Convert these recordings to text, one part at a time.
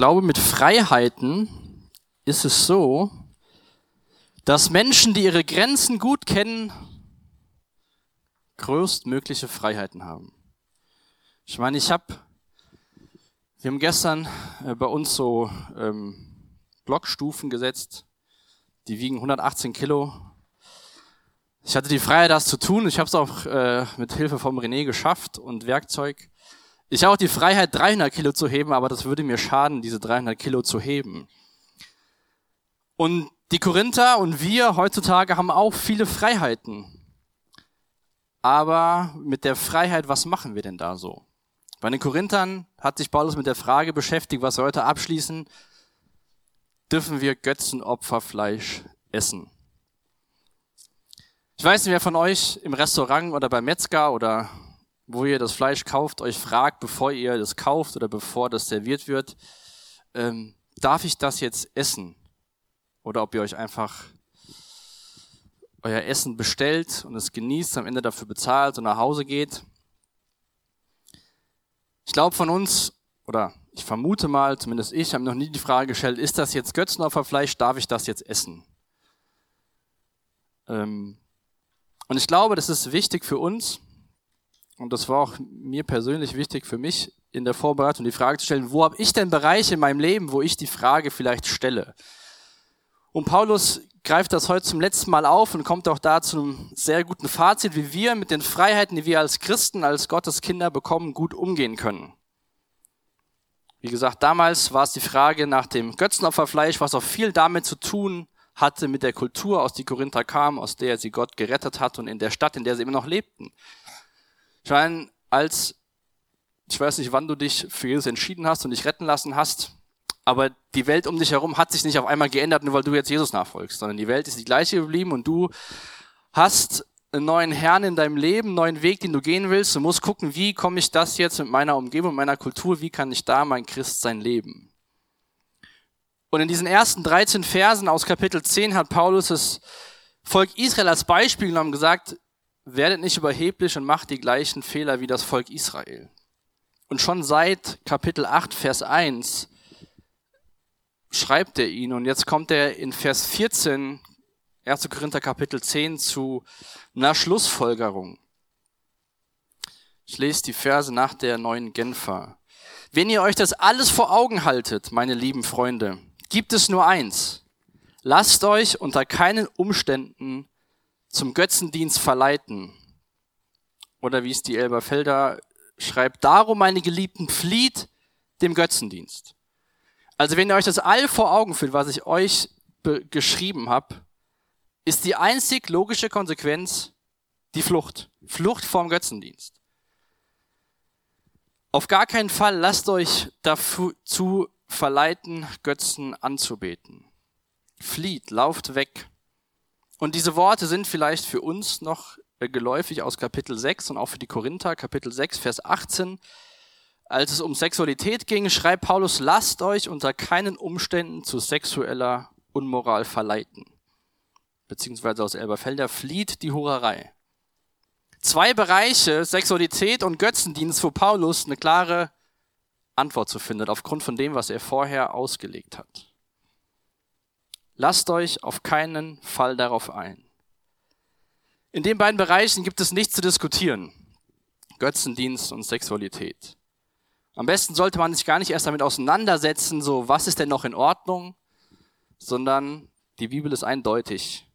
glaube, mit Freiheiten ist es so, dass Menschen, die ihre Grenzen gut kennen, größtmögliche Freiheiten haben. Ich meine, ich habe, wir haben gestern äh, bei uns so ähm, Blockstufen gesetzt, die wiegen 118 Kilo. Ich hatte die Freiheit, das zu tun. Ich habe es auch äh, mit Hilfe vom René geschafft und Werkzeug. Ich habe auch die Freiheit, 300 Kilo zu heben, aber das würde mir schaden, diese 300 Kilo zu heben. Und die Korinther und wir heutzutage haben auch viele Freiheiten. Aber mit der Freiheit, was machen wir denn da so? Bei den Korinthern hat sich Paulus mit der Frage beschäftigt, was wir heute abschließen. Dürfen wir Götzenopferfleisch essen? Ich weiß nicht, wer von euch im Restaurant oder beim Metzger oder wo ihr das Fleisch kauft, euch fragt, bevor ihr das kauft oder bevor das serviert wird, ähm, darf ich das jetzt essen? Oder ob ihr euch einfach euer Essen bestellt und es genießt, am Ende dafür bezahlt und nach Hause geht. Ich glaube von uns, oder ich vermute mal, zumindest ich, habe noch nie die Frage gestellt, ist das jetzt Götzenopferfleisch, darf ich das jetzt essen? Ähm, und ich glaube, das ist wichtig für uns, und das war auch mir persönlich wichtig für mich in der Vorbereitung, die Frage zu stellen, wo habe ich denn Bereiche in meinem Leben, wo ich die Frage vielleicht stelle? Und Paulus greift das heute zum letzten Mal auf und kommt auch da zu einem sehr guten Fazit, wie wir mit den Freiheiten, die wir als Christen, als Gottes Kinder bekommen, gut umgehen können. Wie gesagt, damals war es die Frage nach dem Götzenopferfleisch, was auch viel damit zu tun hatte mit der Kultur, aus die Korinther kam, aus der sie Gott gerettet hat und in der Stadt, in der sie immer noch lebten. Meine, als, ich weiß nicht, wann du dich für Jesus entschieden hast und dich retten lassen hast, aber die Welt um dich herum hat sich nicht auf einmal geändert, nur weil du jetzt Jesus nachfolgst, sondern die Welt ist die gleiche geblieben und du hast einen neuen Herrn in deinem Leben, einen neuen Weg, den du gehen willst. Du musst gucken, wie komme ich das jetzt mit meiner Umgebung, meiner Kultur, wie kann ich da mein Christsein leben? Und in diesen ersten 13 Versen aus Kapitel 10 hat Paulus das Volk Israel als Beispiel genommen gesagt, werdet nicht überheblich und macht die gleichen Fehler wie das Volk Israel. Und schon seit Kapitel 8, Vers 1 schreibt er ihn und jetzt kommt er in Vers 14, 1. Korinther Kapitel 10 zu einer Schlussfolgerung. Ich lese die Verse nach der neuen Genfer. Wenn ihr euch das alles vor Augen haltet, meine lieben Freunde, gibt es nur eins. Lasst euch unter keinen Umständen zum Götzendienst verleiten. Oder wie es die Elberfelder schreibt, darum, meine Geliebten, flieht dem Götzendienst. Also wenn ihr euch das all vor Augen führt, was ich euch geschrieben habe, ist die einzig logische Konsequenz die Flucht. Flucht vorm Götzendienst. Auf gar keinen Fall lasst euch dazu verleiten, Götzen anzubeten. Flieht, lauft weg. Und diese Worte sind vielleicht für uns noch äh, geläufig aus Kapitel 6 und auch für die Korinther, Kapitel 6, Vers 18. Als es um Sexualität ging, schreibt Paulus, lasst euch unter keinen Umständen zu sexueller Unmoral verleiten. Beziehungsweise aus Elberfelder flieht die Hurerei. Zwei Bereiche, Sexualität und Götzendienst, wo Paulus eine klare Antwort zu findet, aufgrund von dem, was er vorher ausgelegt hat. Lasst euch auf keinen Fall darauf ein. In den beiden Bereichen gibt es nichts zu diskutieren. Götzendienst und Sexualität. Am besten sollte man sich gar nicht erst damit auseinandersetzen, so was ist denn noch in Ordnung, sondern die Bibel ist eindeutig.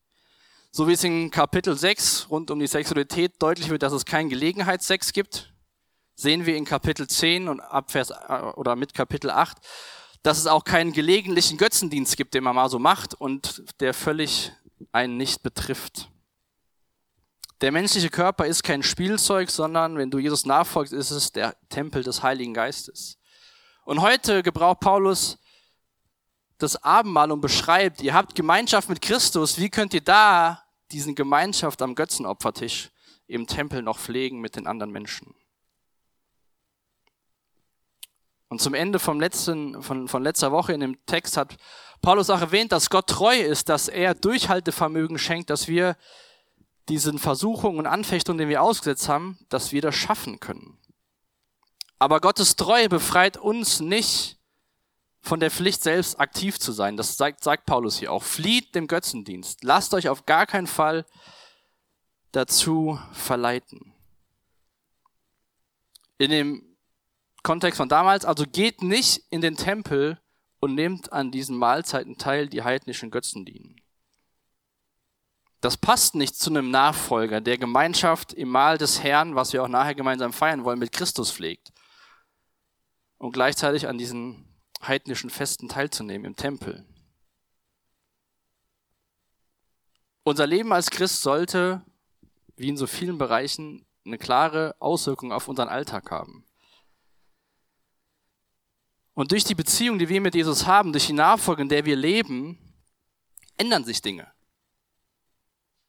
So wie es in Kapitel 6 rund um die Sexualität deutlich wird, dass es keinen Gelegenheitssex gibt, sehen wir in Kapitel 10 und ab Vers, oder mit Kapitel 8, dass es auch keinen gelegentlichen Götzendienst gibt, den man mal so macht und der völlig einen nicht betrifft. Der menschliche Körper ist kein Spielzeug, sondern wenn du Jesus nachfolgst, ist es der Tempel des Heiligen Geistes. Und heute gebraucht Paulus das Abendmahl und beschreibt, ihr habt Gemeinschaft mit Christus, wie könnt ihr da diesen Gemeinschaft am Götzenopfertisch im Tempel noch pflegen mit den anderen Menschen? Und zum Ende vom letzten, von, von letzter Woche in dem Text hat Paulus auch erwähnt, dass Gott treu ist, dass er Durchhaltevermögen schenkt, dass wir diesen Versuchungen und Anfechtungen, die wir ausgesetzt haben, dass wir das schaffen können. Aber Gottes Treue befreit uns nicht von der Pflicht selbst aktiv zu sein. Das sagt, sagt Paulus hier auch. Flieht dem Götzendienst. Lasst euch auf gar keinen Fall dazu verleiten. In dem Kontext von damals, also geht nicht in den Tempel und nehmt an diesen Mahlzeiten teil, die heidnischen Götzen dienen. Das passt nicht zu einem Nachfolger, der Gemeinschaft im Mahl des Herrn, was wir auch nachher gemeinsam feiern wollen, mit Christus pflegt. Und gleichzeitig an diesen heidnischen Festen teilzunehmen im Tempel. Unser Leben als Christ sollte, wie in so vielen Bereichen, eine klare Auswirkung auf unseren Alltag haben. Und durch die Beziehung, die wir mit Jesus haben, durch die Nachfolge, in der wir leben, ändern sich Dinge.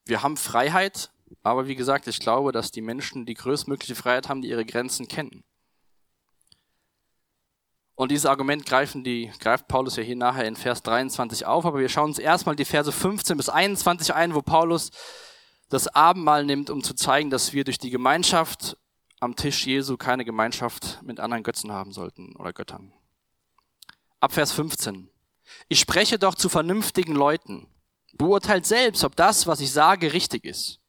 Wir haben Freiheit, aber wie gesagt, ich glaube, dass die Menschen die größtmögliche Freiheit haben, die ihre Grenzen kennen. Und dieses Argument greifen die, greift Paulus ja hier nachher in Vers 23 auf, aber wir schauen uns erstmal die Verse 15 bis 21 ein, wo Paulus das Abendmahl nimmt, um zu zeigen, dass wir durch die Gemeinschaft am Tisch Jesu keine Gemeinschaft mit anderen Götzen haben sollten oder Göttern. Ab Vers 15. Ich spreche doch zu vernünftigen Leuten. Beurteilt selbst, ob das, was ich sage, richtig ist.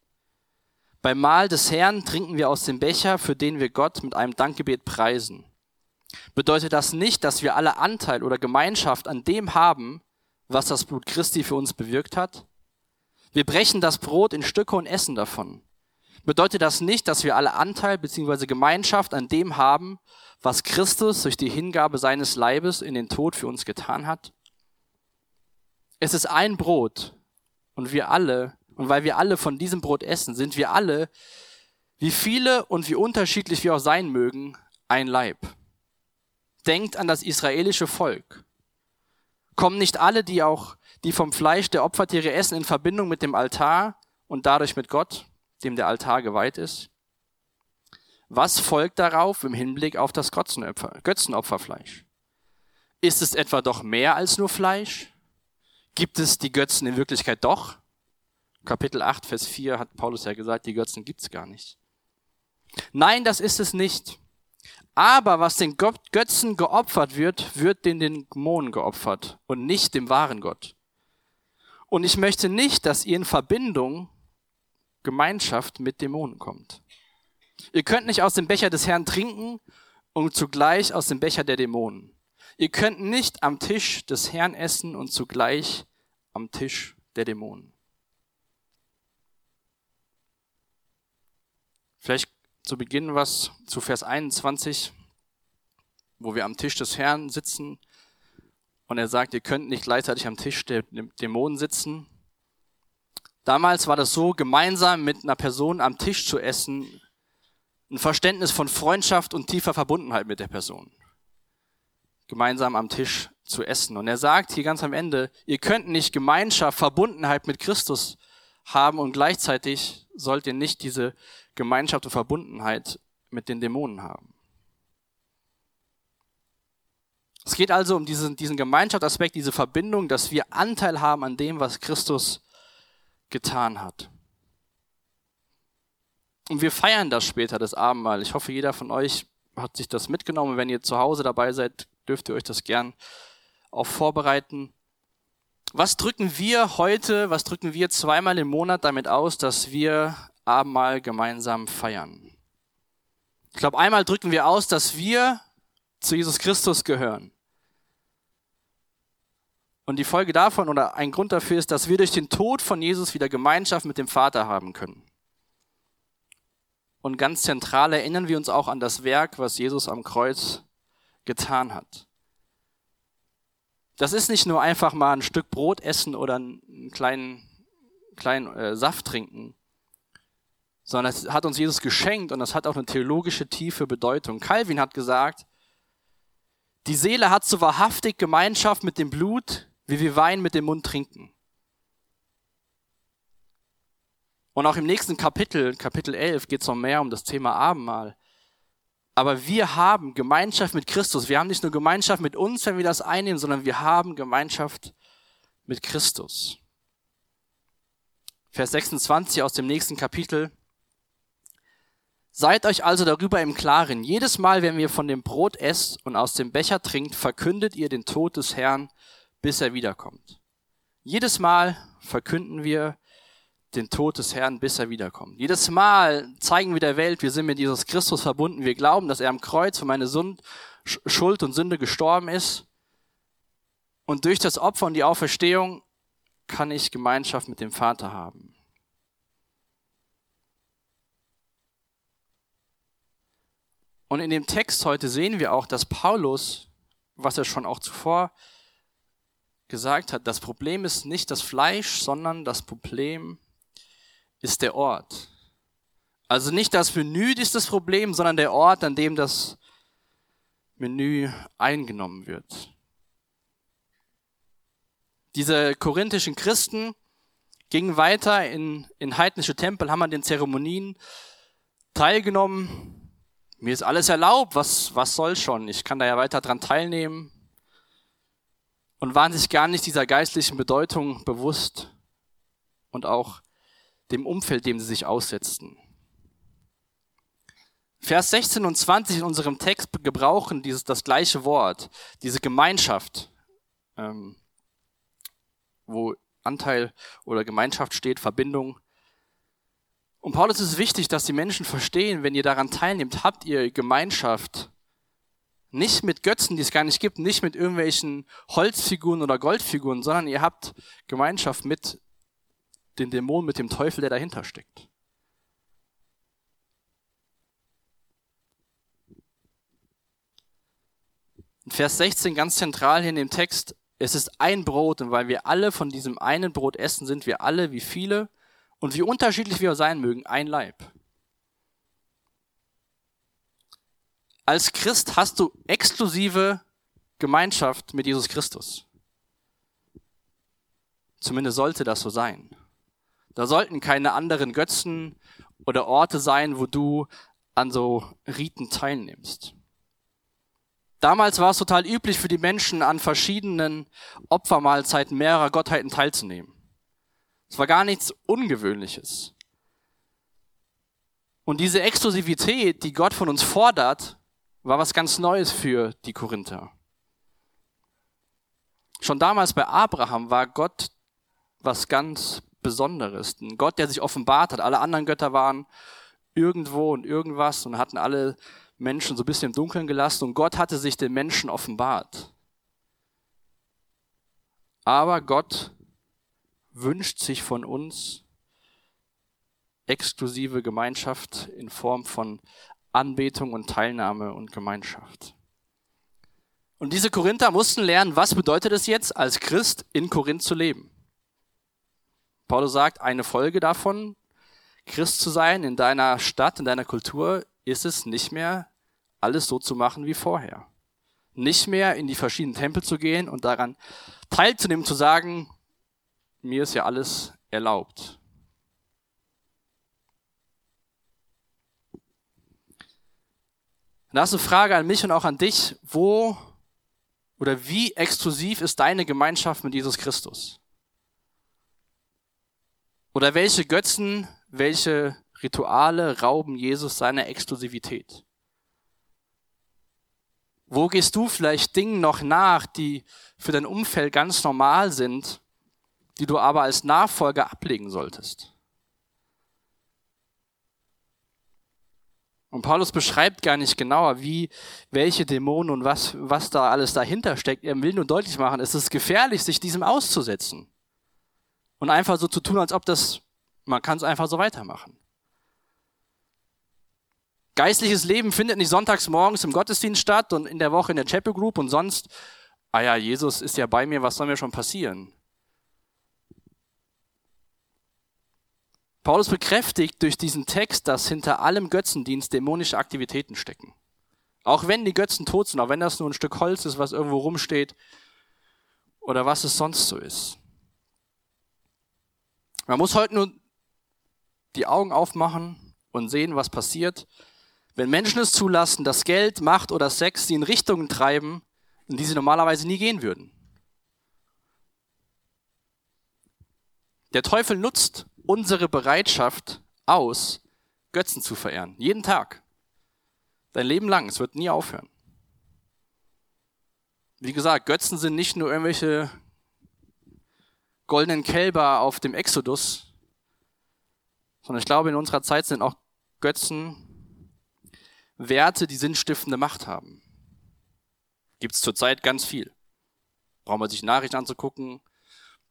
Beim Mahl des Herrn trinken wir aus dem Becher, für den wir Gott mit einem Dankgebet preisen. Bedeutet das nicht, dass wir alle Anteil oder Gemeinschaft an dem haben, was das Blut Christi für uns bewirkt hat? Wir brechen das Brot in Stücke und essen davon. Bedeutet das nicht, dass wir alle Anteil bzw. Gemeinschaft an dem haben, was Christus durch die Hingabe seines Leibes in den Tod für uns getan hat? Es ist ein Brot und wir alle, und weil wir alle von diesem Brot essen, sind wir alle, wie viele und wie unterschiedlich wir auch sein mögen, ein Leib. Denkt an das israelische Volk. Kommen nicht alle, die auch, die vom Fleisch der Opfertiere essen, in Verbindung mit dem Altar und dadurch mit Gott, dem der Altar geweiht ist? Was folgt darauf im Hinblick auf das Götzenopferfleisch? Ist es etwa doch mehr als nur Fleisch? Gibt es die Götzen in Wirklichkeit doch? Kapitel 8, Vers 4 hat Paulus ja gesagt, die Götzen gibt's gar nicht. Nein, das ist es nicht. Aber was den Götzen geopfert wird, wird den Dämonen geopfert und nicht dem wahren Gott. Und ich möchte nicht, dass ihr in Verbindung, Gemeinschaft mit Dämonen kommt. Ihr könnt nicht aus dem Becher des Herrn trinken und zugleich aus dem Becher der Dämonen. Ihr könnt nicht am Tisch des Herrn essen und zugleich am Tisch der Dämonen. Vielleicht zu Beginn was zu Vers 21, wo wir am Tisch des Herrn sitzen und er sagt, ihr könnt nicht gleichzeitig am Tisch der Dämonen sitzen. Damals war das so, gemeinsam mit einer Person am Tisch zu essen, ein Verständnis von Freundschaft und tiefer Verbundenheit mit der Person. Gemeinsam am Tisch zu essen. Und er sagt hier ganz am Ende, ihr könnt nicht Gemeinschaft, Verbundenheit mit Christus haben und gleichzeitig sollt ihr nicht diese Gemeinschaft und Verbundenheit mit den Dämonen haben. Es geht also um diesen, diesen Gemeinschaftsaspekt, diese Verbindung, dass wir Anteil haben an dem, was Christus getan hat. Und wir feiern das später, das Abendmahl. Ich hoffe, jeder von euch hat sich das mitgenommen. Wenn ihr zu Hause dabei seid, dürft ihr euch das gern auch vorbereiten. Was drücken wir heute, was drücken wir zweimal im Monat damit aus, dass wir Abendmahl gemeinsam feiern? Ich glaube, einmal drücken wir aus, dass wir zu Jesus Christus gehören. Und die Folge davon oder ein Grund dafür ist, dass wir durch den Tod von Jesus wieder Gemeinschaft mit dem Vater haben können. Und ganz zentral erinnern wir uns auch an das Werk, was Jesus am Kreuz getan hat. Das ist nicht nur einfach mal ein Stück Brot essen oder einen kleinen, kleinen äh, Saft trinken, sondern es hat uns Jesus geschenkt und das hat auch eine theologische tiefe Bedeutung. Calvin hat gesagt, die Seele hat so wahrhaftig Gemeinschaft mit dem Blut, wie wir Wein mit dem Mund trinken. Und auch im nächsten Kapitel, Kapitel 11, geht es noch mehr um das Thema Abendmahl. Aber wir haben Gemeinschaft mit Christus. Wir haben nicht nur Gemeinschaft mit uns, wenn wir das einnehmen, sondern wir haben Gemeinschaft mit Christus. Vers 26 aus dem nächsten Kapitel Seid euch also darüber im Klaren. Jedes Mal, wenn ihr von dem Brot esst und aus dem Becher trinkt, verkündet ihr den Tod des Herrn, bis er wiederkommt. Jedes Mal verkünden wir den Tod des Herrn, bis er wiederkommt. Jedes Mal zeigen wir der Welt, wir sind mit Jesus Christus verbunden. Wir glauben, dass er am Kreuz für meine Schuld und Sünde gestorben ist. Und durch das Opfer und die Auferstehung kann ich Gemeinschaft mit dem Vater haben. Und in dem Text heute sehen wir auch, dass Paulus, was er schon auch zuvor gesagt hat, das Problem ist nicht das Fleisch, sondern das Problem ist der Ort. Also nicht das Menü ist das Problem, sondern der Ort, an dem das Menü eingenommen wird. Diese korinthischen Christen gingen weiter in, in heidnische Tempel, haben an den Zeremonien teilgenommen. Mir ist alles erlaubt, was, was soll schon? Ich kann da ja weiter dran teilnehmen. Und waren sich gar nicht dieser geistlichen Bedeutung bewusst und auch dem Umfeld, dem sie sich aussetzten. Vers 16 und 20 in unserem Text gebrauchen dieses, das gleiche Wort, diese Gemeinschaft, ähm, wo Anteil oder Gemeinschaft steht, Verbindung. Und Paulus ist wichtig, dass die Menschen verstehen, wenn ihr daran teilnehmt, habt ihr Gemeinschaft nicht mit Götzen, die es gar nicht gibt, nicht mit irgendwelchen Holzfiguren oder Goldfiguren, sondern ihr habt Gemeinschaft mit den Dämonen, mit dem Teufel, der dahinter steckt. In Vers 16 ganz zentral hier in dem Text, es ist ein Brot und weil wir alle von diesem einen Brot essen, sind wir alle, wie viele und wie unterschiedlich wir sein mögen, ein Leib. Als Christ hast du exklusive Gemeinschaft mit Jesus Christus. Zumindest sollte das so sein. Da sollten keine anderen Götzen oder Orte sein, wo du an so Riten teilnimmst. Damals war es total üblich für die Menschen, an verschiedenen Opfermahlzeiten mehrerer Gottheiten teilzunehmen. Es war gar nichts Ungewöhnliches. Und diese Exklusivität, die Gott von uns fordert, war was ganz Neues für die Korinther. Schon damals bei Abraham war Gott was ganz Besonderes. Ein Gott, der sich offenbart hat. Alle anderen Götter waren irgendwo und irgendwas und hatten alle Menschen so ein bisschen im Dunkeln gelassen und Gott hatte sich den Menschen offenbart. Aber Gott wünscht sich von uns exklusive Gemeinschaft in Form von Anbetung und Teilnahme und Gemeinschaft. Und diese Korinther mussten lernen, was bedeutet es jetzt, als Christ in Korinth zu leben. Paulus sagt, eine Folge davon, Christ zu sein in deiner Stadt, in deiner Kultur, ist es nicht mehr alles so zu machen wie vorher. Nicht mehr in die verschiedenen Tempel zu gehen und daran teilzunehmen, zu sagen, mir ist ja alles erlaubt. Das ist eine Frage an mich und auch an dich. Wo oder wie exklusiv ist deine Gemeinschaft mit Jesus Christus? Oder welche Götzen, welche Rituale rauben Jesus seiner Exklusivität? Wo gehst du vielleicht Dingen noch nach, die für dein Umfeld ganz normal sind, die du aber als Nachfolger ablegen solltest? Und Paulus beschreibt gar nicht genauer, wie, welche Dämonen und was, was da alles dahinter steckt. Er will nur deutlich machen, es ist gefährlich, sich diesem auszusetzen und einfach so zu tun, als ob das, man kann es einfach so weitermachen. Geistliches Leben findet nicht sonntags morgens im Gottesdienst statt und in der Woche in der Chapel Group und sonst, ah ja, Jesus ist ja bei mir, was soll mir schon passieren? Paulus bekräftigt durch diesen Text, dass hinter allem Götzendienst dämonische Aktivitäten stecken. Auch wenn die Götzen tot sind, auch wenn das nur ein Stück Holz ist, was irgendwo rumsteht oder was es sonst so ist. Man muss heute nur die Augen aufmachen und sehen, was passiert, wenn Menschen es zulassen, dass Geld, Macht oder Sex sie in Richtungen treiben, in die sie normalerweise nie gehen würden. Der Teufel nutzt unsere Bereitschaft aus, Götzen zu verehren. Jeden Tag. Dein Leben lang. Es wird nie aufhören. Wie gesagt, Götzen sind nicht nur irgendwelche goldenen Kälber auf dem Exodus, sondern ich glaube, in unserer Zeit sind auch Götzen Werte, die sinnstiftende Macht haben. Gibt es zurzeit ganz viel. Braucht man sich Nachrichten anzugucken,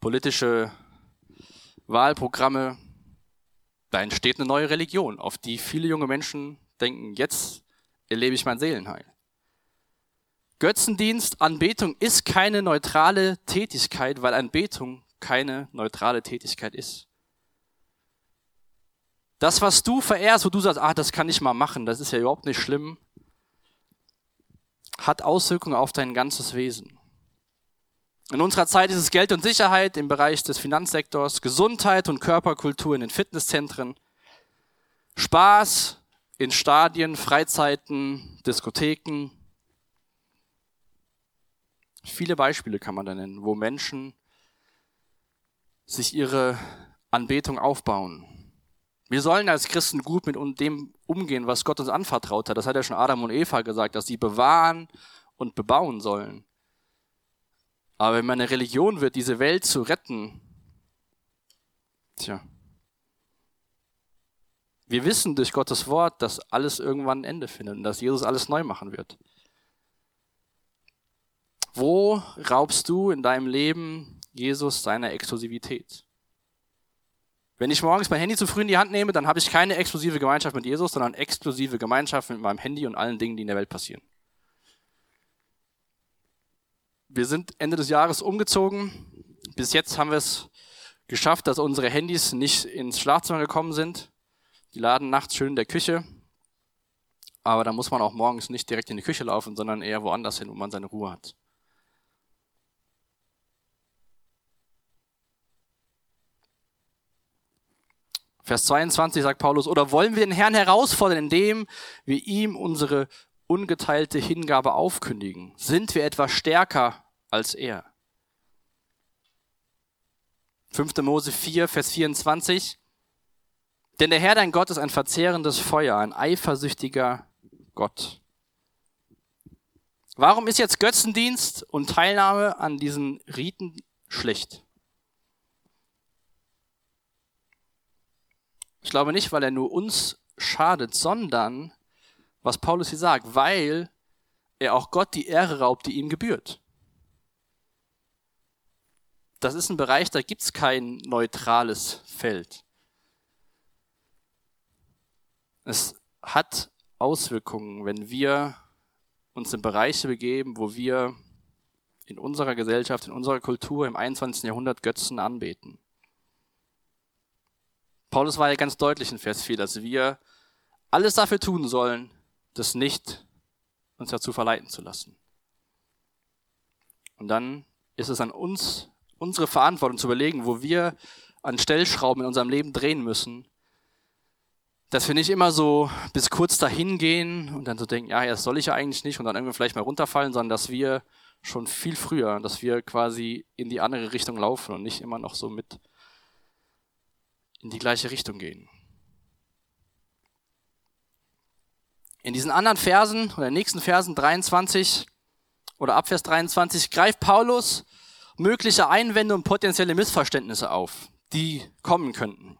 politische Wahlprogramme. Da entsteht eine neue Religion, auf die viele junge Menschen denken, jetzt erlebe ich mein Seelenheil. Götzendienst, Anbetung ist keine neutrale Tätigkeit, weil Anbetung keine neutrale Tätigkeit ist. Das, was du verehrst, wo du sagst, ah, das kann ich mal machen, das ist ja überhaupt nicht schlimm, hat Auswirkungen auf dein ganzes Wesen. In unserer Zeit ist es Geld und Sicherheit im Bereich des Finanzsektors, Gesundheit und Körperkultur in den Fitnesszentren, Spaß in Stadien, Freizeiten, Diskotheken. Viele Beispiele kann man da nennen, wo Menschen sich ihre Anbetung aufbauen. Wir sollen als Christen gut mit dem umgehen, was Gott uns anvertraut hat. Das hat ja schon Adam und Eva gesagt, dass sie bewahren und bebauen sollen. Aber wenn meine Religion wird, diese Welt zu retten, tja. Wir wissen durch Gottes Wort, dass alles irgendwann ein Ende findet und dass Jesus alles neu machen wird. Wo raubst du in deinem Leben Jesus seiner Exklusivität? Wenn ich morgens mein Handy zu früh in die Hand nehme, dann habe ich keine exklusive Gemeinschaft mit Jesus, sondern exklusive Gemeinschaft mit meinem Handy und allen Dingen, die in der Welt passieren. Wir sind Ende des Jahres umgezogen. Bis jetzt haben wir es geschafft, dass unsere Handys nicht ins Schlafzimmer gekommen sind. Die laden nachts schön in der Küche. Aber da muss man auch morgens nicht direkt in die Küche laufen, sondern eher woanders hin, wo man seine Ruhe hat. Vers 22 sagt Paulus, oder wollen wir den Herrn herausfordern, indem wir ihm unsere ungeteilte Hingabe aufkündigen? Sind wir etwas stärker als er? 5. Mose 4, Vers 24. Denn der Herr dein Gott ist ein verzehrendes Feuer, ein eifersüchtiger Gott. Warum ist jetzt Götzendienst und Teilnahme an diesen Riten schlecht? Ich glaube nicht, weil er nur uns schadet, sondern, was Paulus hier sagt, weil er auch Gott die Ehre raubt, die ihm gebührt. Das ist ein Bereich, da gibt es kein neutrales Feld. Es hat Auswirkungen, wenn wir uns in Bereiche begeben, wo wir in unserer Gesellschaft, in unserer Kultur im 21. Jahrhundert Götzen anbeten. Paulus war ja ganz deutlich in Vers 4, dass wir alles dafür tun sollen, das nicht uns dazu verleiten zu lassen. Und dann ist es an uns, unsere Verantwortung zu überlegen, wo wir an Stellschrauben in unserem Leben drehen müssen, dass wir nicht immer so bis kurz dahin gehen und dann so denken, ja, das soll ich ja eigentlich nicht und dann irgendwie vielleicht mal runterfallen, sondern dass wir schon viel früher, dass wir quasi in die andere Richtung laufen und nicht immer noch so mit in die gleiche Richtung gehen. In diesen anderen Versen oder nächsten Versen 23 oder ab Vers 23 greift Paulus mögliche Einwände und potenzielle Missverständnisse auf, die kommen könnten.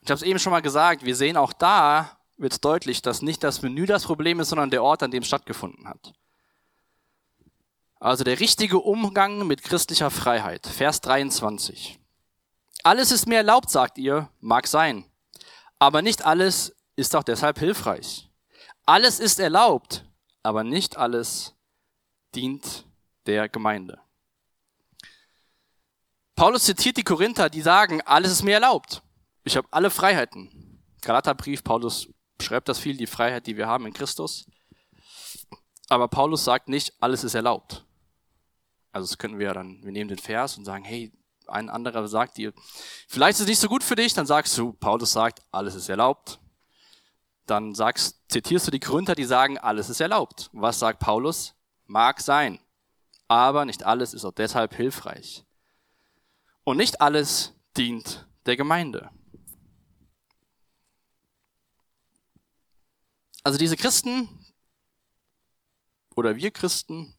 Ich habe es eben schon mal gesagt, wir sehen auch da wird deutlich, dass nicht das Menü das Problem ist, sondern der Ort, an dem es stattgefunden hat. Also der richtige Umgang mit christlicher Freiheit. Vers 23. Alles ist mir erlaubt, sagt ihr, mag sein. Aber nicht alles ist auch deshalb hilfreich. Alles ist erlaubt, aber nicht alles dient der Gemeinde. Paulus zitiert die Korinther, die sagen, alles ist mir erlaubt. Ich habe alle Freiheiten. Galaterbrief, Paulus schreibt das viel, die Freiheit, die wir haben in Christus. Aber Paulus sagt nicht, alles ist erlaubt. Also das können wir dann, wir nehmen den Vers und sagen, hey, ein anderer sagt dir, vielleicht ist es nicht so gut für dich, dann sagst du, Paulus sagt, alles ist erlaubt. Dann sagst, zitierst du die Gründer, die sagen, alles ist erlaubt. Was sagt Paulus? Mag sein. Aber nicht alles ist auch deshalb hilfreich. Und nicht alles dient der Gemeinde. Also diese Christen oder wir Christen,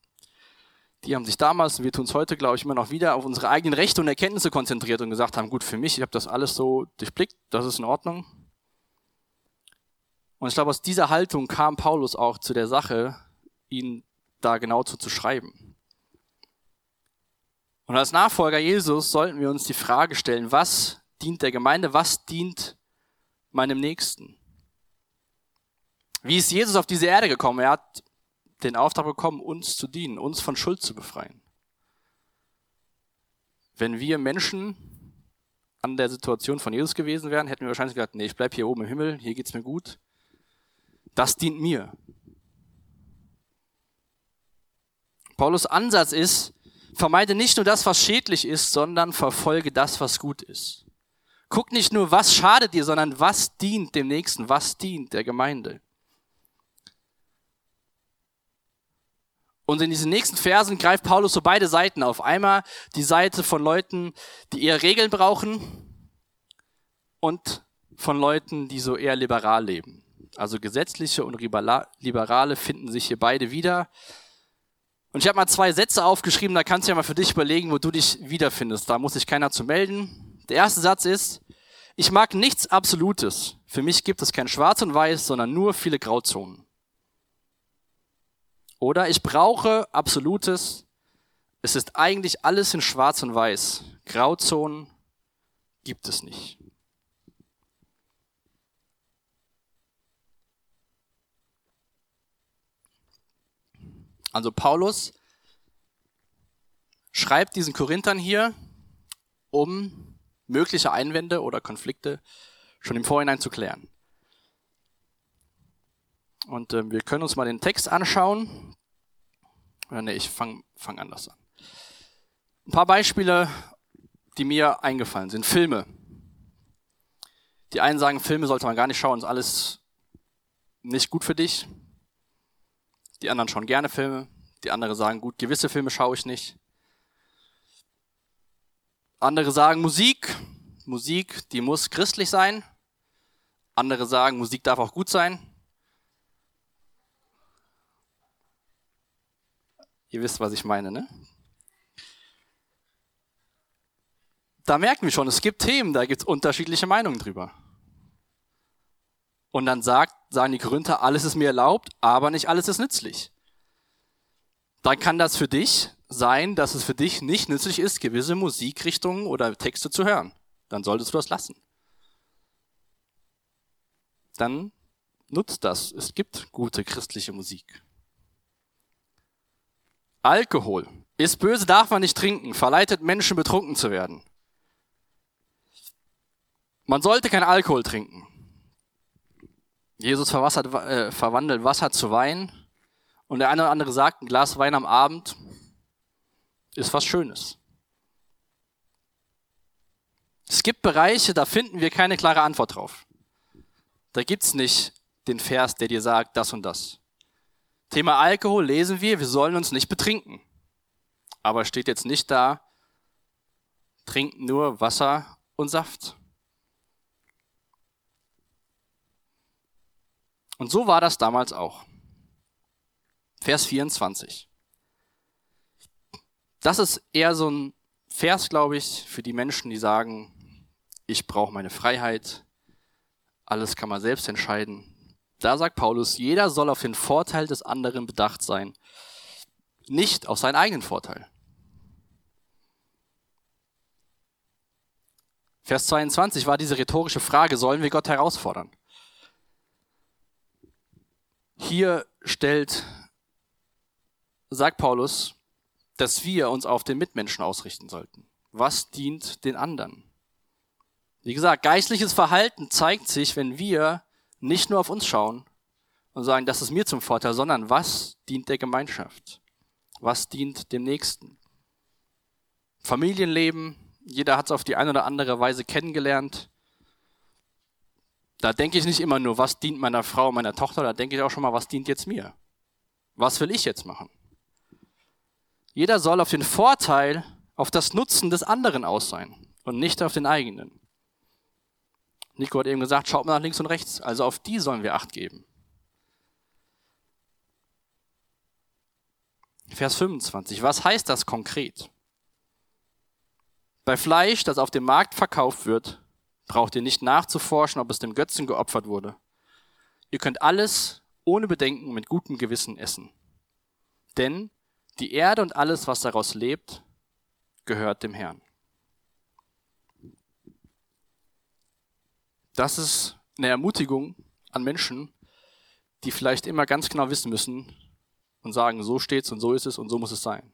die haben sich damals, und wir tun es heute, glaube ich, immer noch wieder, auf unsere eigenen Rechte und Erkenntnisse konzentriert und gesagt haben, gut, für mich, ich habe das alles so durchblickt, das ist in Ordnung. Und ich glaube, aus dieser Haltung kam Paulus auch zu der Sache, ihn da genau zu, zu schreiben. Und als Nachfolger Jesus sollten wir uns die Frage stellen, was dient der Gemeinde, was dient meinem Nächsten? Wie ist Jesus auf diese Erde gekommen? Er hat den Auftrag bekommen, uns zu dienen, uns von Schuld zu befreien. Wenn wir Menschen an der Situation von Jesus gewesen wären, hätten wir wahrscheinlich gesagt, nee, ich bleib hier oben im Himmel, hier geht's mir gut. Das dient mir. Paulus Ansatz ist, vermeide nicht nur das, was schädlich ist, sondern verfolge das, was gut ist. Guck nicht nur, was schadet dir, sondern was dient dem Nächsten, was dient der Gemeinde. Und in diesen nächsten Versen greift Paulus so beide Seiten auf. Einmal die Seite von Leuten, die eher Regeln brauchen und von Leuten, die so eher liberal leben. Also gesetzliche und liberale finden sich hier beide wieder. Und ich habe mal zwei Sätze aufgeschrieben, da kannst du ja mal für dich überlegen, wo du dich wiederfindest. Da muss sich keiner zu melden. Der erste Satz ist, ich mag nichts Absolutes. Für mich gibt es kein Schwarz und Weiß, sondern nur viele Grauzonen. Oder ich brauche Absolutes. Es ist eigentlich alles in Schwarz und Weiß. Grauzonen gibt es nicht. Also Paulus schreibt diesen Korinthern hier, um mögliche Einwände oder Konflikte schon im Vorhinein zu klären. Und äh, wir können uns mal den Text anschauen. Oder nee, ich fange fang anders an. Ein paar Beispiele, die mir eingefallen sind. Filme. Die einen sagen, Filme sollte man gar nicht schauen, ist alles nicht gut für dich. Die anderen schauen gerne Filme. Die anderen sagen, gut, gewisse Filme schaue ich nicht. Andere sagen Musik. Musik, die muss christlich sein. Andere sagen, Musik darf auch gut sein. Ihr wisst, was ich meine, ne? Da merken wir schon, es gibt Themen, da gibt es unterschiedliche Meinungen drüber. Und dann sagt, sagen die Korinther, alles ist mir erlaubt, aber nicht alles ist nützlich. Dann kann das für dich sein, dass es für dich nicht nützlich ist, gewisse Musikrichtungen oder Texte zu hören. Dann solltest du das lassen. Dann nutzt das. Es gibt gute christliche Musik. Alkohol ist böse, darf man nicht trinken, verleitet Menschen betrunken zu werden. Man sollte kein Alkohol trinken. Jesus äh, verwandelt Wasser zu Wein und der eine oder andere sagt, ein Glas Wein am Abend ist was Schönes. Es gibt Bereiche, da finden wir keine klare Antwort drauf. Da gibt's nicht den Vers, der dir sagt, das und das. Thema Alkohol lesen wir, wir sollen uns nicht betrinken. Aber steht jetzt nicht da, trinkt nur Wasser und Saft. Und so war das damals auch. Vers 24. Das ist eher so ein Vers, glaube ich, für die Menschen, die sagen, ich brauche meine Freiheit, alles kann man selbst entscheiden, da sagt Paulus, jeder soll auf den Vorteil des anderen bedacht sein, nicht auf seinen eigenen Vorteil. Vers 22 war diese rhetorische Frage, sollen wir Gott herausfordern? Hier stellt, sagt Paulus, dass wir uns auf den Mitmenschen ausrichten sollten. Was dient den anderen? Wie gesagt, geistliches Verhalten zeigt sich, wenn wir nicht nur auf uns schauen und sagen, das ist mir zum Vorteil, sondern was dient der Gemeinschaft? Was dient dem Nächsten? Familienleben, jeder hat es auf die eine oder andere Weise kennengelernt. Da denke ich nicht immer nur, was dient meiner Frau, meiner Tochter, da denke ich auch schon mal, was dient jetzt mir? Was will ich jetzt machen? Jeder soll auf den Vorteil, auf das Nutzen des anderen aus sein und nicht auf den eigenen. Nico hat eben gesagt, schaut mal nach links und rechts. Also auf die sollen wir Acht geben. Vers 25. Was heißt das konkret? Bei Fleisch, das auf dem Markt verkauft wird, braucht ihr nicht nachzuforschen, ob es dem Götzen geopfert wurde. Ihr könnt alles ohne Bedenken mit gutem Gewissen essen. Denn die Erde und alles, was daraus lebt, gehört dem Herrn. Das ist eine Ermutigung an Menschen, die vielleicht immer ganz genau wissen müssen und sagen, so steht's und so ist es und so muss es sein.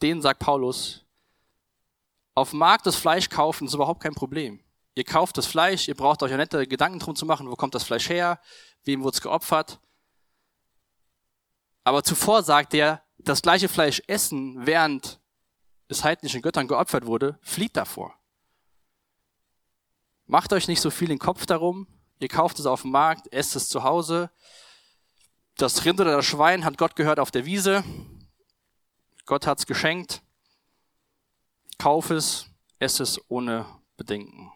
Denen sagt Paulus, auf dem Markt das Fleisch kaufen ist überhaupt kein Problem. Ihr kauft das Fleisch, ihr braucht euch ja nette Gedanken drum zu machen, wo kommt das Fleisch her, wem wurde es geopfert. Aber zuvor sagt er, das gleiche Fleisch essen, während es heidnischen Göttern geopfert wurde, flieht davor. Macht euch nicht so viel den Kopf darum, ihr kauft es auf dem Markt, esst es zu Hause. Das Rind oder das Schwein hat Gott gehört auf der Wiese. Gott hat es geschenkt. Kauf es, ess es ohne Bedenken.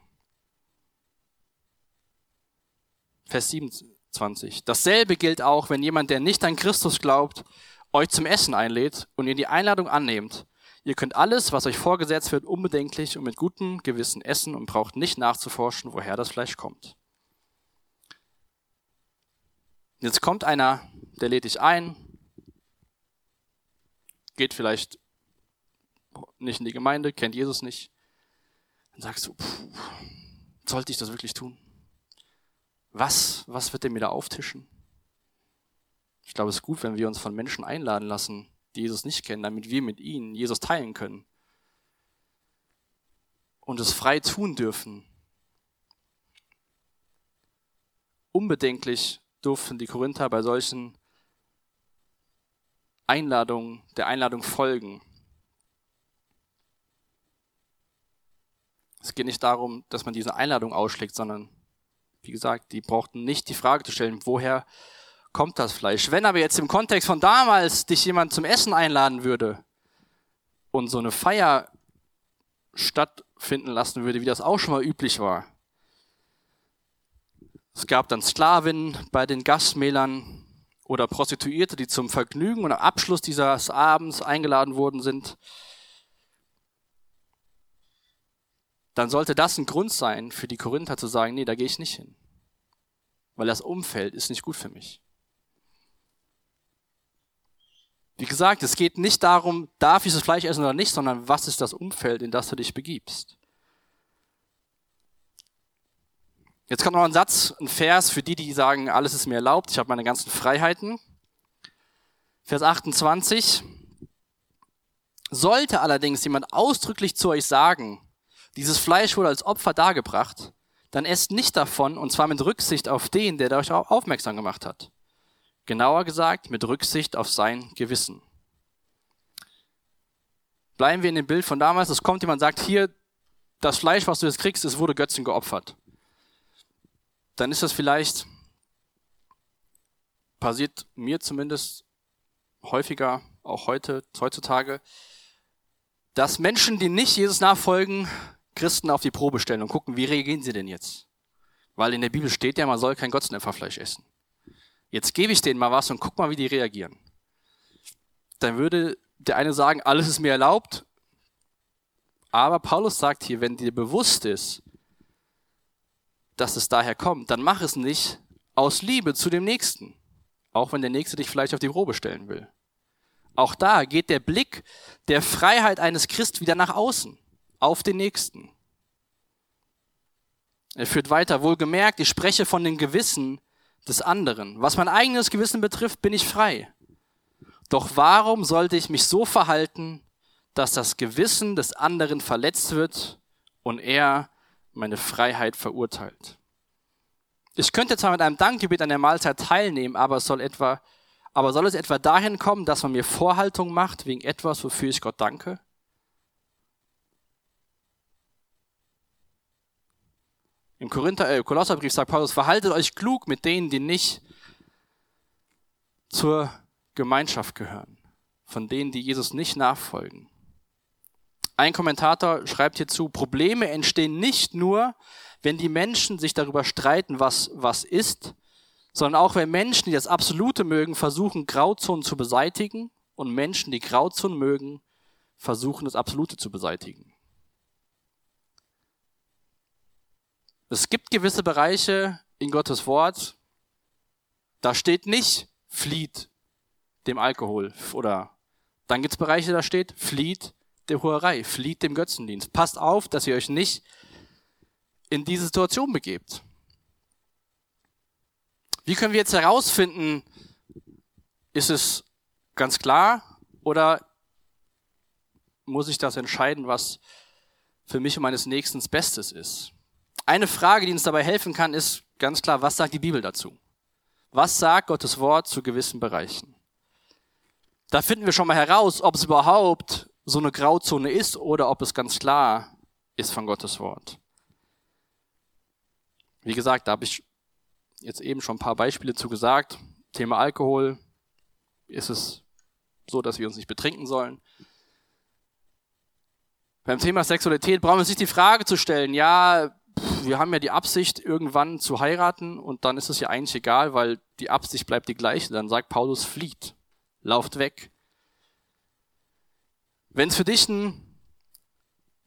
Vers 27. Dasselbe gilt auch, wenn jemand, der nicht an Christus glaubt, euch zum Essen einlädt und ihr die Einladung annehmt. Ihr könnt alles, was euch vorgesetzt wird, unbedenklich und mit gutem Gewissen essen und braucht nicht nachzuforschen, woher das Fleisch kommt. Jetzt kommt einer, der lädt dich ein, geht vielleicht nicht in die Gemeinde, kennt Jesus nicht. Dann sagst du, puh, sollte ich das wirklich tun? Was, was wird er mir da auftischen? Ich glaube, es ist gut, wenn wir uns von Menschen einladen lassen, die Jesus nicht kennen, damit wir mit ihnen Jesus teilen können. Und es frei tun dürfen. Unbedenklich durften die Korinther bei solchen Einladungen, der Einladung folgen. Es geht nicht darum, dass man diese Einladung ausschlägt, sondern, wie gesagt, die brauchten nicht die Frage zu stellen, woher kommt das Fleisch. Wenn aber jetzt im Kontext von damals dich jemand zum Essen einladen würde und so eine Feier stattfinden lassen würde, wie das auch schon mal üblich war. Es gab dann Sklavinnen bei den Gastmählern oder Prostituierte, die zum Vergnügen und Abschluss dieses Abends eingeladen worden sind. Dann sollte das ein Grund sein für die Korinther zu sagen, nee, da gehe ich nicht hin. Weil das Umfeld ist nicht gut für mich. Wie gesagt, es geht nicht darum, darf ich das Fleisch essen oder nicht, sondern was ist das Umfeld, in das du dich begibst. Jetzt kommt noch ein Satz, ein Vers für die, die sagen, alles ist mir erlaubt, ich habe meine ganzen Freiheiten. Vers 28. Sollte allerdings jemand ausdrücklich zu euch sagen, dieses Fleisch wurde als Opfer dargebracht, dann esst nicht davon, und zwar mit Rücksicht auf den, der euch aufmerksam gemacht hat. Genauer gesagt, mit Rücksicht auf sein Gewissen. Bleiben wir in dem Bild von damals. Es kommt jemand und sagt, hier, das Fleisch, was du jetzt kriegst, es wurde Götzen geopfert. Dann ist das vielleicht, passiert mir zumindest häufiger, auch heute, heutzutage, dass Menschen, die nicht Jesus nachfolgen, Christen auf die Probe stellen und gucken, wie reagieren sie denn jetzt? Weil in der Bibel steht ja, man soll kein Gottesnäpferfleisch essen. Jetzt gebe ich denen mal was und guck mal, wie die reagieren. Dann würde der eine sagen, alles ist mir erlaubt. Aber Paulus sagt hier, wenn dir bewusst ist, dass es daher kommt, dann mach es nicht aus Liebe zu dem Nächsten. Auch wenn der Nächste dich vielleicht auf die Probe stellen will. Auch da geht der Blick der Freiheit eines Christ wieder nach außen auf den Nächsten. Er führt weiter, wohlgemerkt, ich spreche von dem Gewissen des anderen. Was mein eigenes Gewissen betrifft, bin ich frei. Doch warum sollte ich mich so verhalten, dass das Gewissen des anderen verletzt wird und er meine Freiheit verurteilt? Ich könnte zwar mit einem Dankgebet an der Mahlzeit teilnehmen, aber soll etwa, aber soll es etwa dahin kommen, dass man mir Vorhaltung macht wegen etwas, wofür ich Gott danke? Im Korinther, äh, Kolosserbrief sagt Paulus, verhaltet euch klug mit denen, die nicht zur Gemeinschaft gehören, von denen, die Jesus nicht nachfolgen. Ein Kommentator schreibt hierzu, Probleme entstehen nicht nur, wenn die Menschen sich darüber streiten, was was ist, sondern auch wenn Menschen, die das Absolute mögen, versuchen, Grauzonen zu beseitigen und Menschen, die Grauzonen mögen, versuchen, das Absolute zu beseitigen. Es gibt gewisse Bereiche in Gottes Wort, da steht nicht, flieht dem Alkohol oder dann gibt es Bereiche, da steht, flieht der Hurerei, flieht dem Götzendienst. Passt auf, dass ihr euch nicht in diese Situation begebt. Wie können wir jetzt herausfinden, ist es ganz klar oder muss ich das entscheiden, was für mich und meines Nächsten Bestes ist? Eine Frage, die uns dabei helfen kann, ist ganz klar, was sagt die Bibel dazu? Was sagt Gottes Wort zu gewissen Bereichen? Da finden wir schon mal heraus, ob es überhaupt so eine Grauzone ist oder ob es ganz klar ist von Gottes Wort. Wie gesagt, da habe ich jetzt eben schon ein paar Beispiele zu gesagt. Thema Alkohol ist es so, dass wir uns nicht betrinken sollen. Beim Thema Sexualität brauchen wir uns nicht die Frage zu stellen, ja, wir haben ja die Absicht, irgendwann zu heiraten und dann ist es ja eigentlich egal, weil die Absicht bleibt die gleiche. Dann sagt Paulus, flieht, lauft weg. Wenn es für dich ein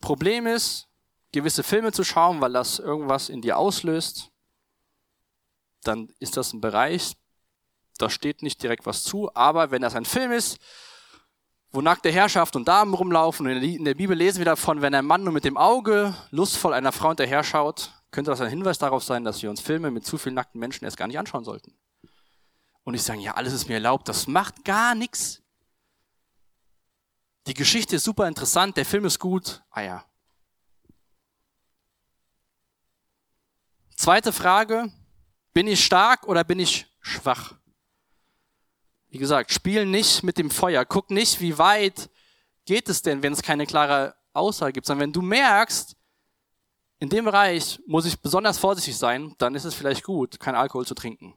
Problem ist, gewisse Filme zu schauen, weil das irgendwas in dir auslöst, dann ist das ein Bereich, da steht nicht direkt was zu, aber wenn das ein Film ist, wo nackte Herrschaft und Damen rumlaufen, und in der Bibel lesen wir davon, wenn ein Mann nur mit dem Auge lustvoll einer Frau hinterher schaut, könnte das ein Hinweis darauf sein, dass wir uns Filme mit zu vielen nackten Menschen erst gar nicht anschauen sollten. Und ich sage, ja, alles ist mir erlaubt, das macht gar nichts. Die Geschichte ist super interessant, der Film ist gut. Ah ja. Zweite Frage, bin ich stark oder bin ich schwach? Wie gesagt, spiel nicht mit dem Feuer. Guck nicht, wie weit geht es denn, wenn es keine klare Aussage gibt, sondern wenn du merkst, in dem Bereich muss ich besonders vorsichtig sein, dann ist es vielleicht gut, kein Alkohol zu trinken.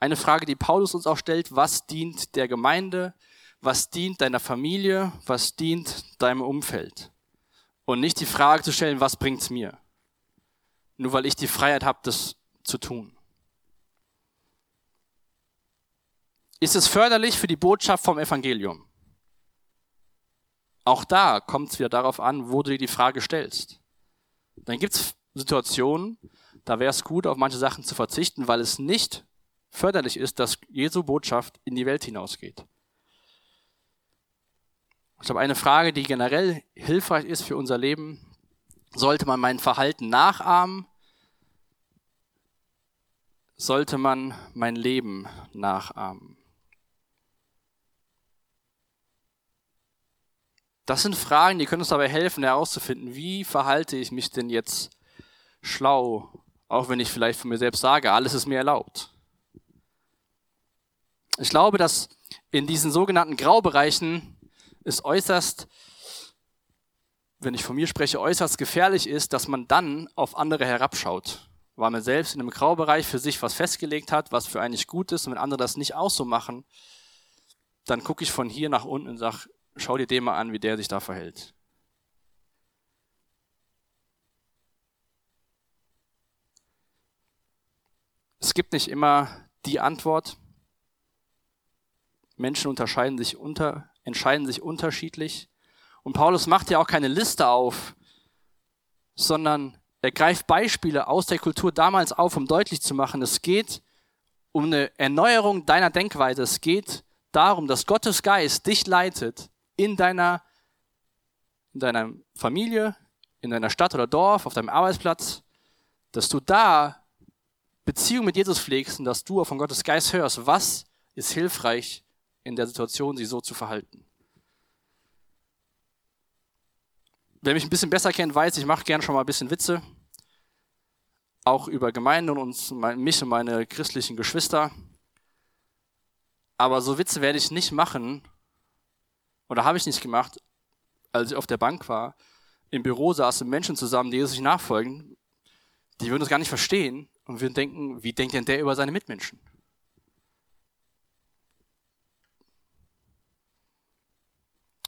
Eine Frage, die Paulus uns auch stellt, was dient der Gemeinde, was dient deiner Familie, was dient deinem Umfeld? Und nicht die Frage zu stellen, was bringt's mir? Nur weil ich die Freiheit habe, das zu tun. Ist es förderlich für die Botschaft vom Evangelium? Auch da kommt es wieder darauf an, wo du dir die Frage stellst. Dann gibt es Situationen, da wäre es gut, auf manche Sachen zu verzichten, weil es nicht förderlich ist, dass Jesu Botschaft in die Welt hinausgeht. Ich glaube, eine Frage, die generell hilfreich ist für unser Leben, sollte man mein Verhalten nachahmen? Sollte man mein Leben nachahmen? Das sind Fragen, die können uns dabei helfen, herauszufinden, wie verhalte ich mich denn jetzt schlau, auch wenn ich vielleicht von mir selbst sage, alles ist mir erlaubt. Ich glaube, dass in diesen sogenannten Graubereichen es äußerst, wenn ich von mir spreche, äußerst gefährlich ist, dass man dann auf andere herabschaut, weil man selbst in einem Graubereich für sich was festgelegt hat, was für eigentlich gut ist und wenn andere das nicht auch so machen, dann gucke ich von hier nach unten und sage, schau dir den mal an, wie der sich da verhält. Es gibt nicht immer die Antwort, Menschen unterscheiden sich unter, entscheiden sich unterschiedlich. Und Paulus macht ja auch keine Liste auf, sondern er greift Beispiele aus der Kultur damals auf, um deutlich zu machen, es geht um eine Erneuerung deiner Denkweise. Es geht darum, dass Gottes Geist dich leitet in deiner, in deiner Familie, in deiner Stadt oder Dorf, auf deinem Arbeitsplatz, dass du da Beziehung mit Jesus pflegst und dass du von Gottes Geist hörst, was ist hilfreich in der Situation, sich so zu verhalten. Wer mich ein bisschen besser kennt, weiß, ich mache gerne schon mal ein bisschen Witze. Auch über Gemeinde und mich und meine christlichen Geschwister. Aber so Witze werde ich nicht machen, oder habe ich nicht gemacht, als ich auf der Bank war. Im Büro saßen Menschen zusammen, die sich nachfolgen. Die würden es gar nicht verstehen und würden denken, wie denkt denn der über seine Mitmenschen?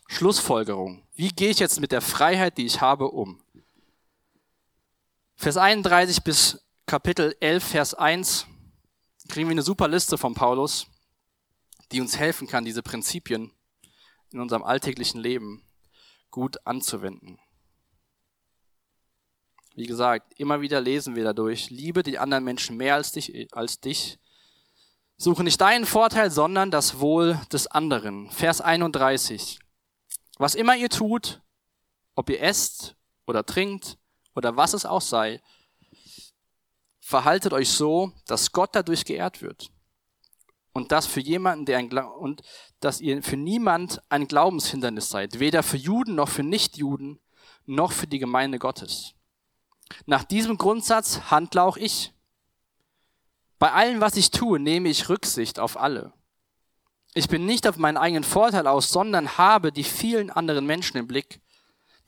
Schlussfolgerung. Wie gehe ich jetzt mit der Freiheit, die ich habe, um? Vers 31 bis Kapitel 11, Vers 1 kriegen wir eine super Liste von Paulus, die uns helfen kann, diese Prinzipien in unserem alltäglichen Leben gut anzuwenden. Wie gesagt, immer wieder lesen wir dadurch, liebe die anderen Menschen mehr als dich, als dich. Suche nicht deinen Vorteil, sondern das Wohl des anderen. Vers 31. Was immer ihr tut, ob ihr esst oder trinkt oder was es auch sei, verhaltet euch so, dass Gott dadurch geehrt wird. Und dass für jemanden, der ein und dass ihr für niemand ein Glaubenshindernis seid, weder für Juden noch für Nichtjuden, noch für die Gemeinde Gottes. Nach diesem Grundsatz handle auch ich. Bei allem, was ich tue, nehme ich Rücksicht auf alle. Ich bin nicht auf meinen eigenen Vorteil aus, sondern habe die vielen anderen Menschen im Blick,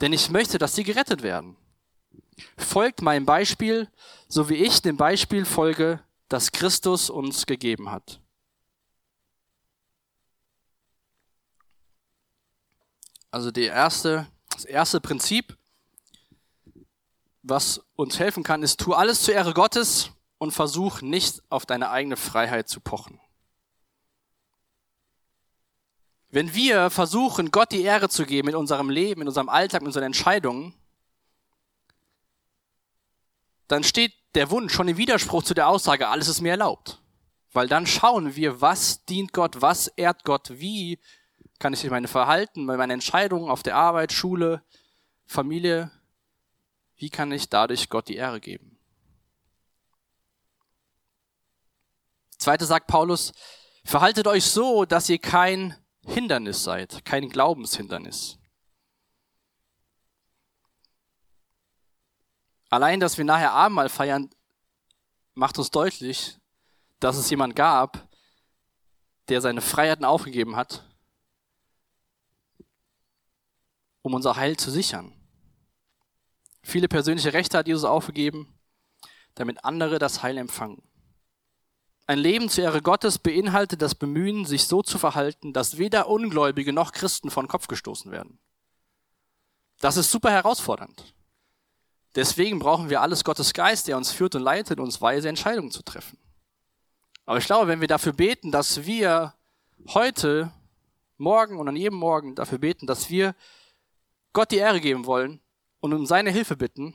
denn ich möchte, dass sie gerettet werden. Folgt meinem Beispiel, so wie ich dem Beispiel folge, das Christus uns gegeben hat. Also die erste, das erste Prinzip, was uns helfen kann, ist, tu alles zur Ehre Gottes und versuch nicht auf deine eigene Freiheit zu pochen. Wenn wir versuchen, Gott die Ehre zu geben in unserem Leben, in unserem Alltag, in unseren Entscheidungen, dann steht der Wunsch schon im Widerspruch zu der Aussage, alles ist mir erlaubt. Weil dann schauen wir, was dient Gott, was ehrt Gott, wie kann ich meine Verhalten, meine Entscheidungen auf der Arbeit, Schule, Familie, wie kann ich dadurch Gott die Ehre geben? Zweite sagt Paulus, verhaltet euch so, dass ihr kein Hindernis seid, kein Glaubenshindernis. Allein, dass wir nachher Abendmahl feiern, macht uns deutlich, dass es jemand gab, der seine Freiheiten aufgegeben hat, um unser Heil zu sichern. Viele persönliche Rechte hat Jesus aufgegeben, damit andere das Heil empfangen. Ein Leben zur Ehre Gottes beinhaltet das Bemühen, sich so zu verhalten, dass weder Ungläubige noch Christen von Kopf gestoßen werden. Das ist super herausfordernd. Deswegen brauchen wir alles Gottes Geist, der uns führt und leitet, uns weise Entscheidungen zu treffen. Aber ich glaube, wenn wir dafür beten, dass wir heute, morgen und an jedem Morgen dafür beten, dass wir Gott die Ehre geben wollen und um seine Hilfe bitten,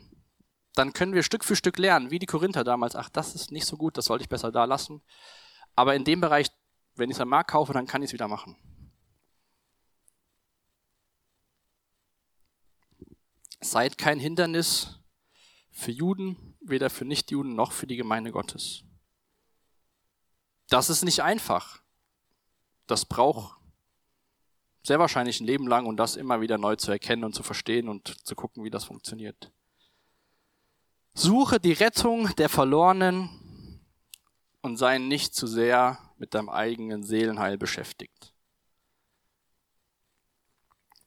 dann können wir Stück für Stück lernen, wie die Korinther damals, ach, das ist nicht so gut, das sollte ich besser da lassen. Aber in dem Bereich, wenn ich es am Markt kaufe, dann kann ich es wieder machen. Seid kein Hindernis für Juden, weder für Nichtjuden noch für die Gemeinde Gottes. Das ist nicht einfach. Das braucht sehr wahrscheinlich ein Leben lang und das immer wieder neu zu erkennen und zu verstehen und zu gucken, wie das funktioniert. Suche die Rettung der Verlorenen und sei nicht zu sehr mit deinem eigenen Seelenheil beschäftigt.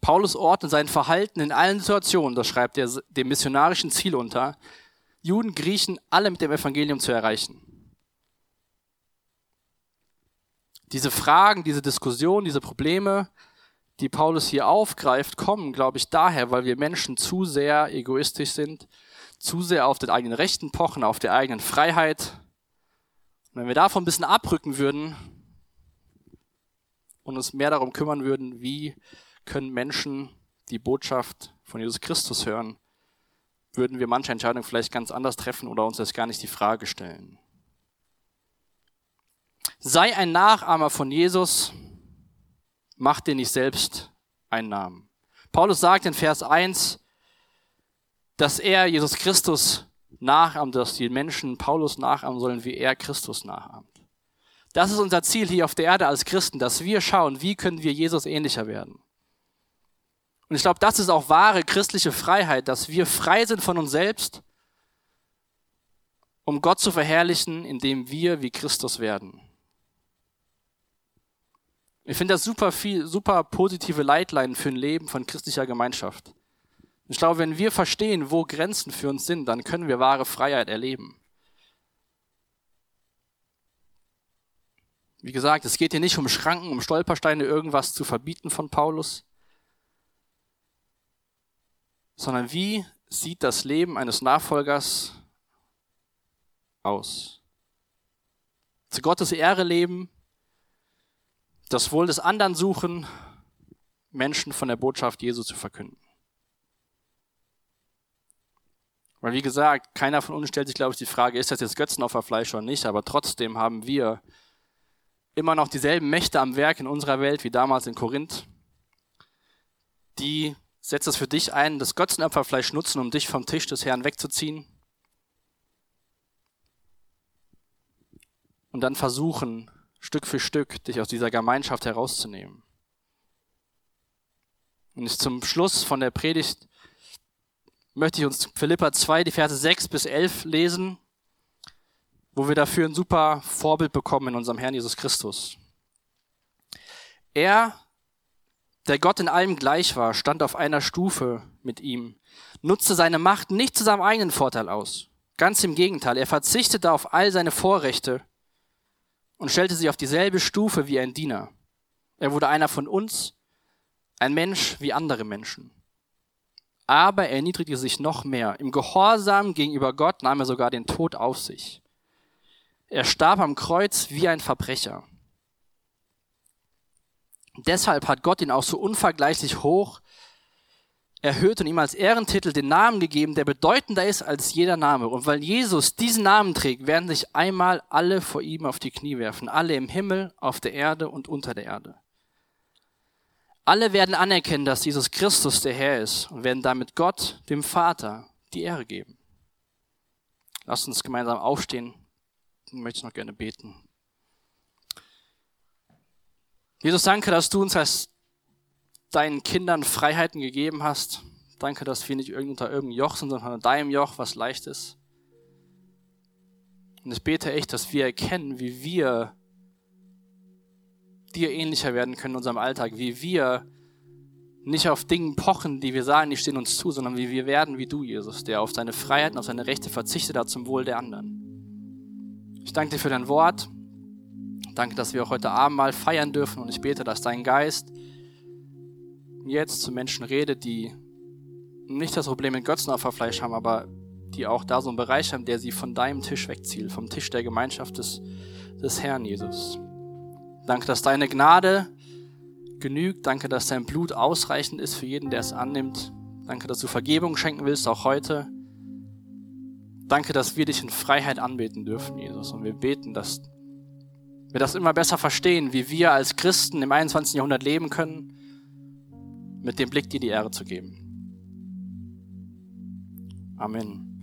Paulus ordnet sein Verhalten in allen Situationen, das schreibt er dem missionarischen Ziel unter, Juden, Griechen, alle mit dem Evangelium zu erreichen. Diese Fragen, diese Diskussionen, diese Probleme, die Paulus hier aufgreift, kommen, glaube ich, daher, weil wir Menschen zu sehr egoistisch sind, zu sehr auf den eigenen Rechten pochen, auf der eigenen Freiheit. Und wenn wir davon ein bisschen abrücken würden und uns mehr darum kümmern würden, wie können Menschen die Botschaft von Jesus Christus hören, würden wir manche Entscheidungen vielleicht ganz anders treffen oder uns das gar nicht die Frage stellen. Sei ein Nachahmer von Jesus, mach dir nicht selbst einen Namen. Paulus sagt in Vers 1, dass er Jesus Christus nachahmt, dass die Menschen Paulus nachahmen sollen, wie er Christus nachahmt. Das ist unser Ziel hier auf der Erde als Christen, dass wir schauen, wie können wir Jesus ähnlicher werden. Und ich glaube, das ist auch wahre christliche Freiheit, dass wir frei sind von uns selbst, um Gott zu verherrlichen, indem wir wie Christus werden. Ich finde das super viel, super positive Leitleinen für ein Leben von christlicher Gemeinschaft. Ich glaube, wenn wir verstehen, wo Grenzen für uns sind, dann können wir wahre Freiheit erleben. Wie gesagt, es geht hier nicht um Schranken, um Stolpersteine, irgendwas zu verbieten von Paulus, sondern wie sieht das Leben eines Nachfolgers aus? zu Gottes Ehre leben, das Wohl des anderen suchen, Menschen von der Botschaft Jesu zu verkünden. Weil wie gesagt, keiner von uns stellt sich, glaube ich, die Frage, ist das jetzt Götzenopferfleisch oder nicht, aber trotzdem haben wir immer noch dieselben Mächte am Werk in unserer Welt wie damals in Korinth, die setzt es für dich ein, das Götzenopferfleisch nutzen, um dich vom Tisch des Herrn wegzuziehen. Und dann versuchen, Stück für Stück dich aus dieser Gemeinschaft herauszunehmen. Und ich zum Schluss von der Predigt möchte ich uns Philippa 2, die Verse 6 bis 11 lesen, wo wir dafür ein super Vorbild bekommen in unserem Herrn Jesus Christus. Er, der Gott in allem gleich war, stand auf einer Stufe mit ihm, nutzte seine Macht nicht zu seinem eigenen Vorteil aus. Ganz im Gegenteil, er verzichtete auf all seine Vorrechte und stellte sich auf dieselbe Stufe wie ein Diener. Er wurde einer von uns, ein Mensch wie andere Menschen. Aber er erniedrigte sich noch mehr. Im Gehorsam gegenüber Gott nahm er sogar den Tod auf sich. Er starb am Kreuz wie ein Verbrecher. Deshalb hat Gott ihn auch so unvergleichlich hoch erhöht und ihm als Ehrentitel den Namen gegeben, der bedeutender ist als jeder Name. Und weil Jesus diesen Namen trägt, werden sich einmal alle vor ihm auf die Knie werfen. Alle im Himmel, auf der Erde und unter der Erde. Alle werden anerkennen, dass Jesus Christus der Herr ist und werden damit Gott, dem Vater, die Ehre geben. Lasst uns gemeinsam aufstehen. Ich möchte noch gerne beten. Jesus, danke, dass du uns als deinen Kindern Freiheiten gegeben hast. Danke, dass wir nicht unter irgendeinem Joch sind, sondern unter deinem Joch, was leicht ist. Und ich bete echt, dass wir erkennen, wie wir dir ähnlicher werden können in unserem Alltag, wie wir nicht auf Dingen pochen, die wir sagen, die stehen uns zu, sondern wie wir werden wie du, Jesus, der auf seine Freiheiten, auf seine Rechte verzichtet hat zum Wohl der anderen. Ich danke dir für dein Wort. Danke, dass wir auch heute Abend mal feiern dürfen und ich bete, dass dein Geist jetzt zu Menschen redet, die nicht das Problem mit Götzenopferfleisch haben, aber die auch da so einen Bereich haben, der sie von deinem Tisch wegzieht, vom Tisch der Gemeinschaft des, des Herrn Jesus. Danke, dass deine Gnade genügt. Danke, dass dein Blut ausreichend ist für jeden, der es annimmt. Danke, dass du Vergebung schenken willst, auch heute. Danke, dass wir dich in Freiheit anbeten dürfen, Jesus. Und wir beten, dass wir das immer besser verstehen, wie wir als Christen im 21. Jahrhundert leben können, mit dem Blick dir die Ehre zu geben. Amen.